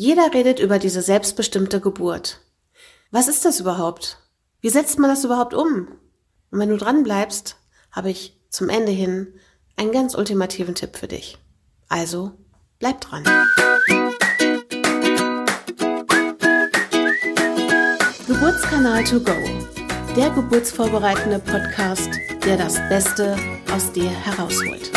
Jeder redet über diese selbstbestimmte Geburt. Was ist das überhaupt? Wie setzt man das überhaupt um? Und wenn du dran bleibst, habe ich zum Ende hin einen ganz ultimativen Tipp für dich. Also, bleib dran. Geburtskanal to go. Der geburtsvorbereitende Podcast, der das Beste aus dir herausholt.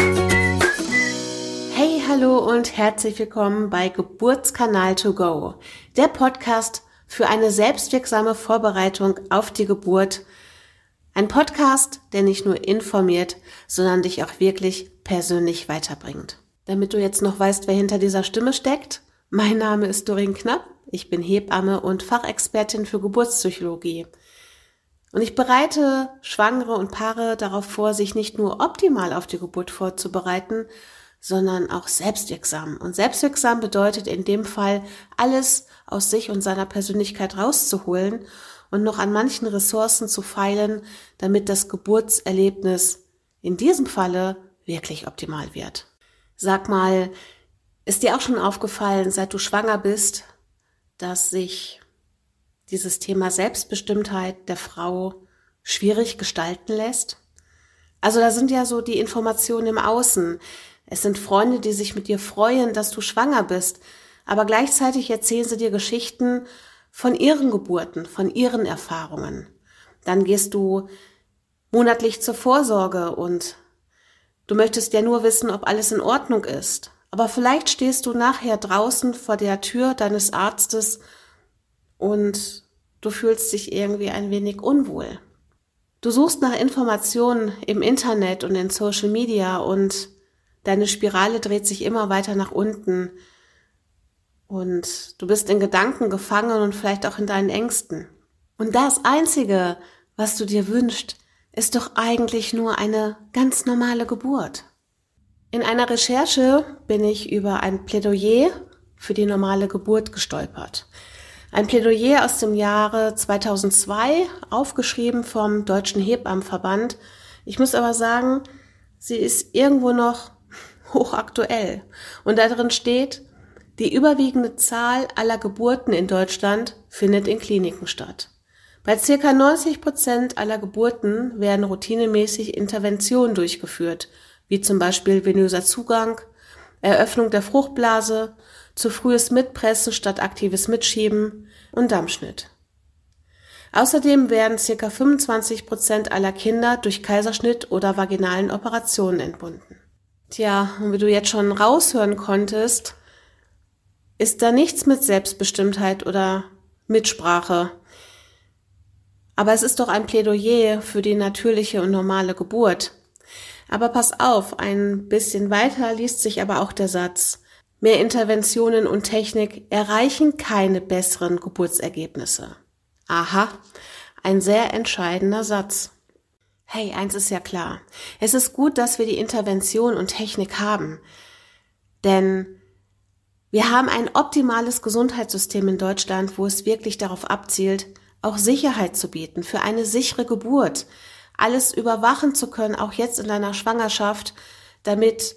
Hallo und herzlich willkommen bei Geburtskanal to go. Der Podcast für eine selbstwirksame Vorbereitung auf die Geburt. Ein Podcast, der nicht nur informiert, sondern dich auch wirklich persönlich weiterbringt. Damit du jetzt noch weißt, wer hinter dieser Stimme steckt, mein Name ist Doreen Knapp, ich bin Hebamme und Fachexpertin für Geburtspsychologie. Und ich bereite Schwangere und Paare darauf vor, sich nicht nur optimal auf die Geburt vorzubereiten, sondern auch selbstwirksam. Und selbstwirksam bedeutet in dem Fall, alles aus sich und seiner Persönlichkeit rauszuholen und noch an manchen Ressourcen zu feilen, damit das Geburtserlebnis in diesem Falle wirklich optimal wird. Sag mal, ist dir auch schon aufgefallen, seit du schwanger bist, dass sich dieses Thema Selbstbestimmtheit der Frau schwierig gestalten lässt? Also da sind ja so die Informationen im Außen. Es sind Freunde, die sich mit dir freuen, dass du schwanger bist, aber gleichzeitig erzählen sie dir Geschichten von ihren Geburten, von ihren Erfahrungen. Dann gehst du monatlich zur Vorsorge und du möchtest ja nur wissen, ob alles in Ordnung ist. Aber vielleicht stehst du nachher draußen vor der Tür deines Arztes und du fühlst dich irgendwie ein wenig unwohl. Du suchst nach Informationen im Internet und in Social Media und Deine Spirale dreht sich immer weiter nach unten und du bist in Gedanken gefangen und vielleicht auch in deinen Ängsten. Und das Einzige, was du dir wünschst, ist doch eigentlich nur eine ganz normale Geburt. In einer Recherche bin ich über ein Plädoyer für die normale Geburt gestolpert. Ein Plädoyer aus dem Jahre 2002, aufgeschrieben vom Deutschen Hebammenverband. Ich muss aber sagen, sie ist irgendwo noch hochaktuell. Und darin steht, die überwiegende Zahl aller Geburten in Deutschland findet in Kliniken statt. Bei circa 90 Prozent aller Geburten werden routinemäßig Interventionen durchgeführt, wie zum Beispiel venöser Zugang, Eröffnung der Fruchtblase, zu frühes Mitpressen statt aktives Mitschieben und Dammschnitt. Außerdem werden circa 25 Prozent aller Kinder durch Kaiserschnitt oder vaginalen Operationen entbunden. Tja, und wie du jetzt schon raushören konntest, ist da nichts mit Selbstbestimmtheit oder Mitsprache. Aber es ist doch ein Plädoyer für die natürliche und normale Geburt. Aber pass auf, ein bisschen weiter liest sich aber auch der Satz. Mehr Interventionen und Technik erreichen keine besseren Geburtsergebnisse. Aha, ein sehr entscheidender Satz. Hey, eins ist ja klar. Es ist gut, dass wir die Intervention und Technik haben. Denn wir haben ein optimales Gesundheitssystem in Deutschland, wo es wirklich darauf abzielt, auch Sicherheit zu bieten für eine sichere Geburt, alles überwachen zu können, auch jetzt in deiner Schwangerschaft, damit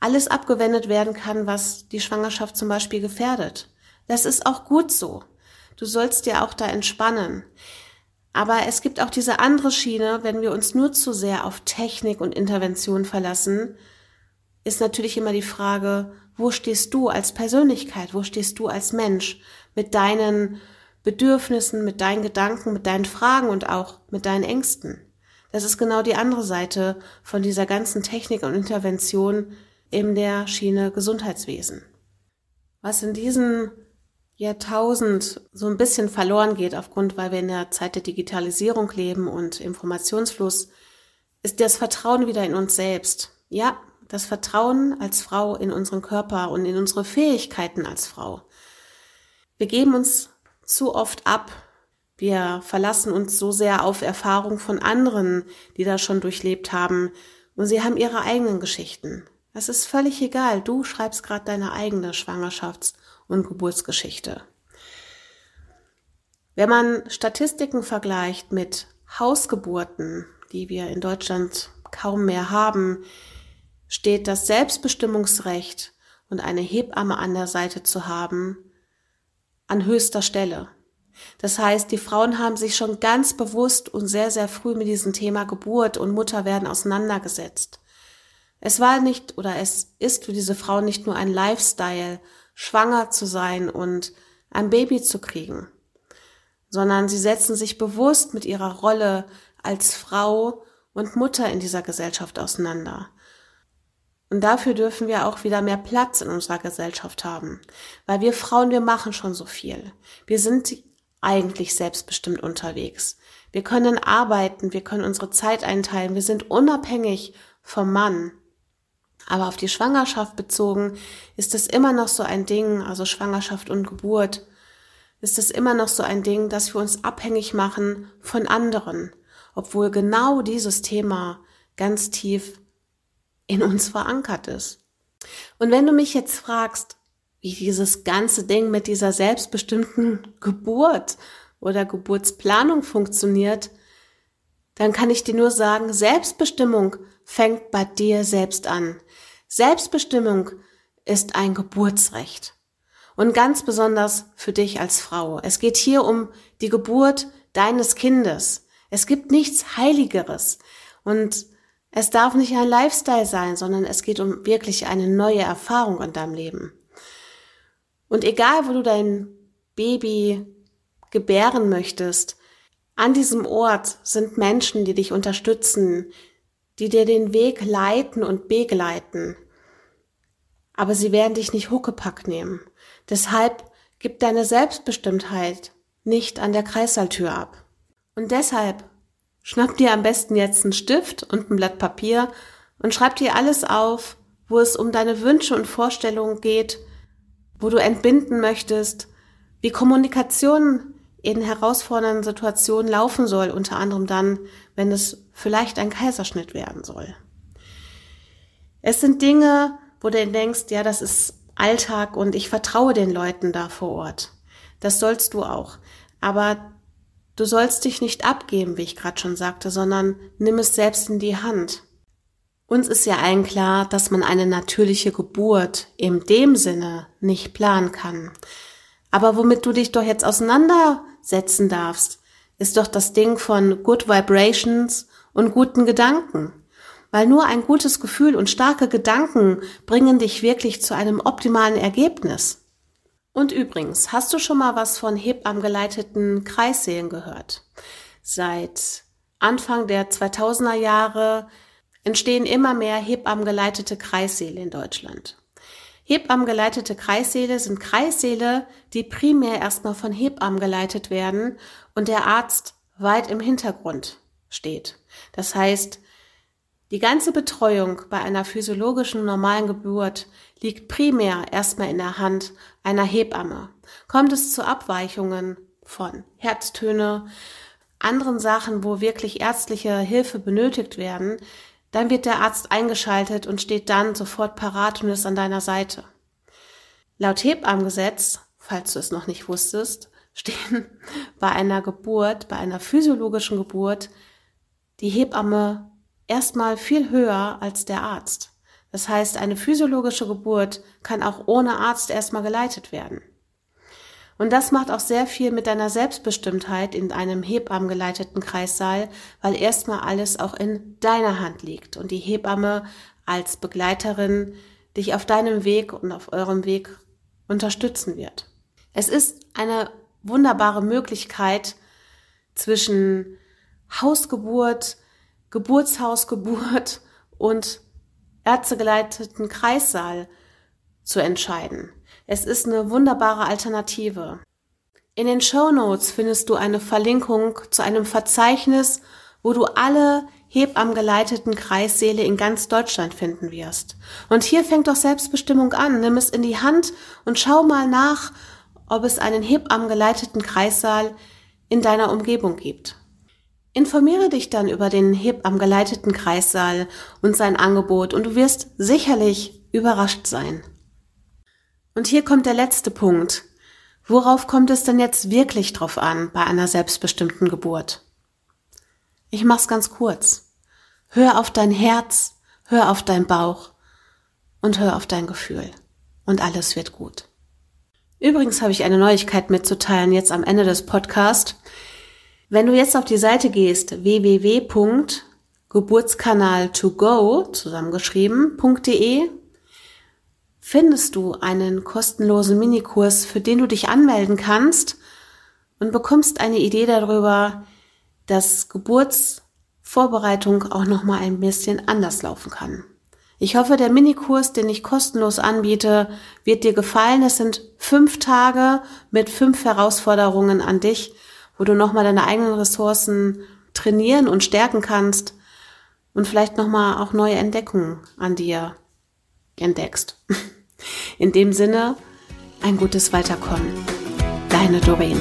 alles abgewendet werden kann, was die Schwangerschaft zum Beispiel gefährdet. Das ist auch gut so. Du sollst dir auch da entspannen. Aber es gibt auch diese andere Schiene, wenn wir uns nur zu sehr auf Technik und Intervention verlassen, ist natürlich immer die Frage, wo stehst du als Persönlichkeit, wo stehst du als Mensch mit deinen Bedürfnissen, mit deinen Gedanken, mit deinen Fragen und auch mit deinen Ängsten. Das ist genau die andere Seite von dieser ganzen Technik und Intervention in der Schiene Gesundheitswesen. Was in diesen Jahrtausend so ein bisschen verloren geht, aufgrund, weil wir in der Zeit der Digitalisierung leben und Informationsfluss, ist das Vertrauen wieder in uns selbst. Ja, das Vertrauen als Frau in unseren Körper und in unsere Fähigkeiten als Frau. Wir geben uns zu oft ab. Wir verlassen uns so sehr auf Erfahrung von anderen, die das schon durchlebt haben. Und sie haben ihre eigenen Geschichten. Es ist völlig egal. Du schreibst gerade deine eigene Schwangerschafts- und Geburtsgeschichte. Wenn man Statistiken vergleicht mit Hausgeburten, die wir in Deutschland kaum mehr haben, steht das Selbstbestimmungsrecht und eine Hebamme an der Seite zu haben an höchster Stelle. Das heißt, die Frauen haben sich schon ganz bewusst und sehr, sehr früh mit diesem Thema Geburt und Mutterwerden auseinandergesetzt. Es war nicht oder es ist für diese Frauen nicht nur ein Lifestyle, schwanger zu sein und ein Baby zu kriegen, sondern sie setzen sich bewusst mit ihrer Rolle als Frau und Mutter in dieser Gesellschaft auseinander. Und dafür dürfen wir auch wieder mehr Platz in unserer Gesellschaft haben. Weil wir Frauen, wir machen schon so viel. Wir sind eigentlich selbstbestimmt unterwegs. Wir können arbeiten, wir können unsere Zeit einteilen, wir sind unabhängig vom Mann. Aber auf die Schwangerschaft bezogen ist es immer noch so ein Ding, also Schwangerschaft und Geburt, ist es immer noch so ein Ding, dass wir uns abhängig machen von anderen, obwohl genau dieses Thema ganz tief in uns verankert ist. Und wenn du mich jetzt fragst, wie dieses ganze Ding mit dieser selbstbestimmten Geburt oder Geburtsplanung funktioniert, dann kann ich dir nur sagen, Selbstbestimmung fängt bei dir selbst an. Selbstbestimmung ist ein Geburtsrecht. Und ganz besonders für dich als Frau. Es geht hier um die Geburt deines Kindes. Es gibt nichts Heiligeres. Und es darf nicht ein Lifestyle sein, sondern es geht um wirklich eine neue Erfahrung in deinem Leben. Und egal, wo du dein Baby gebären möchtest, an diesem Ort sind Menschen, die dich unterstützen, die dir den Weg leiten und begleiten. Aber sie werden dich nicht Huckepack nehmen. Deshalb gib deine Selbstbestimmtheit nicht an der Kreissaaltür ab. Und deshalb Schnapp dir am besten jetzt einen Stift und ein Blatt Papier und schreib dir alles auf, wo es um deine Wünsche und Vorstellungen geht, wo du entbinden möchtest, wie Kommunikation in herausfordernden Situationen laufen soll, unter anderem dann, wenn es vielleicht ein Kaiserschnitt werden soll. Es sind Dinge, wo du denkst, ja, das ist Alltag und ich vertraue den Leuten da vor Ort. Das sollst du auch. Aber Du sollst dich nicht abgeben, wie ich gerade schon sagte, sondern nimm es selbst in die Hand. Uns ist ja allen klar, dass man eine natürliche Geburt in dem Sinne nicht planen kann. Aber womit du dich doch jetzt auseinandersetzen darfst, ist doch das Ding von Good Vibrations und guten Gedanken. Weil nur ein gutes Gefühl und starke Gedanken bringen dich wirklich zu einem optimalen Ergebnis. Und übrigens, hast du schon mal was von Hebammen-geleiteten Kreissälen gehört? Seit Anfang der 2000er Jahre entstehen immer mehr Hebammen-geleitete Kreissäle in Deutschland. Hebammen-geleitete Kreissäle sind Kreissäle, die primär erstmal von Hebammen geleitet werden und der Arzt weit im Hintergrund steht. Das heißt, die ganze Betreuung bei einer physiologischen normalen Geburt liegt primär erstmal in der Hand einer Hebamme. Kommt es zu Abweichungen von Herztöne, anderen Sachen, wo wirklich ärztliche Hilfe benötigt werden, dann wird der Arzt eingeschaltet und steht dann sofort parat und ist an deiner Seite. Laut Hebammengesetz, falls du es noch nicht wusstest, stehen bei einer Geburt, bei einer physiologischen Geburt, die Hebamme erstmal viel höher als der Arzt. Das heißt, eine physiologische Geburt kann auch ohne Arzt erstmal geleitet werden. Und das macht auch sehr viel mit deiner Selbstbestimmtheit in einem Hebammengeleiteten Kreissaal, weil erstmal alles auch in deiner Hand liegt und die Hebamme als Begleiterin dich auf deinem Weg und auf eurem Weg unterstützen wird. Es ist eine wunderbare Möglichkeit zwischen Hausgeburt, Geburtshausgeburt und ärztegeleiteten Kreissaal zu entscheiden. Es ist eine wunderbare Alternative. In den Show Notes findest du eine Verlinkung zu einem Verzeichnis, wo du alle Hebammen-geleiteten Kreissäle in ganz Deutschland finden wirst. Und hier fängt doch Selbstbestimmung an. Nimm es in die Hand und schau mal nach, ob es einen Hebammen-geleiteten Kreissaal in deiner Umgebung gibt. Informiere dich dann über den HIP am geleiteten Kreissaal und sein Angebot und du wirst sicherlich überrascht sein. Und hier kommt der letzte Punkt. Worauf kommt es denn jetzt wirklich drauf an bei einer selbstbestimmten Geburt? Ich mach's ganz kurz. Hör auf dein Herz, hör auf dein Bauch und hör auf dein Gefühl. Und alles wird gut. Übrigens habe ich eine Neuigkeit mitzuteilen jetzt am Ende des Podcasts. Wenn du jetzt auf die Seite gehst, www.geburtskanal2go zusammengeschrieben.de, findest du einen kostenlosen Minikurs, für den du dich anmelden kannst und bekommst eine Idee darüber, dass Geburtsvorbereitung auch noch mal ein bisschen anders laufen kann. Ich hoffe, der Minikurs, den ich kostenlos anbiete, wird dir gefallen. Es sind fünf Tage mit fünf Herausforderungen an dich, wo du nochmal deine eigenen Ressourcen trainieren und stärken kannst und vielleicht nochmal auch neue Entdeckungen an dir entdeckst. In dem Sinne, ein gutes Weiterkommen. Deine Doreen.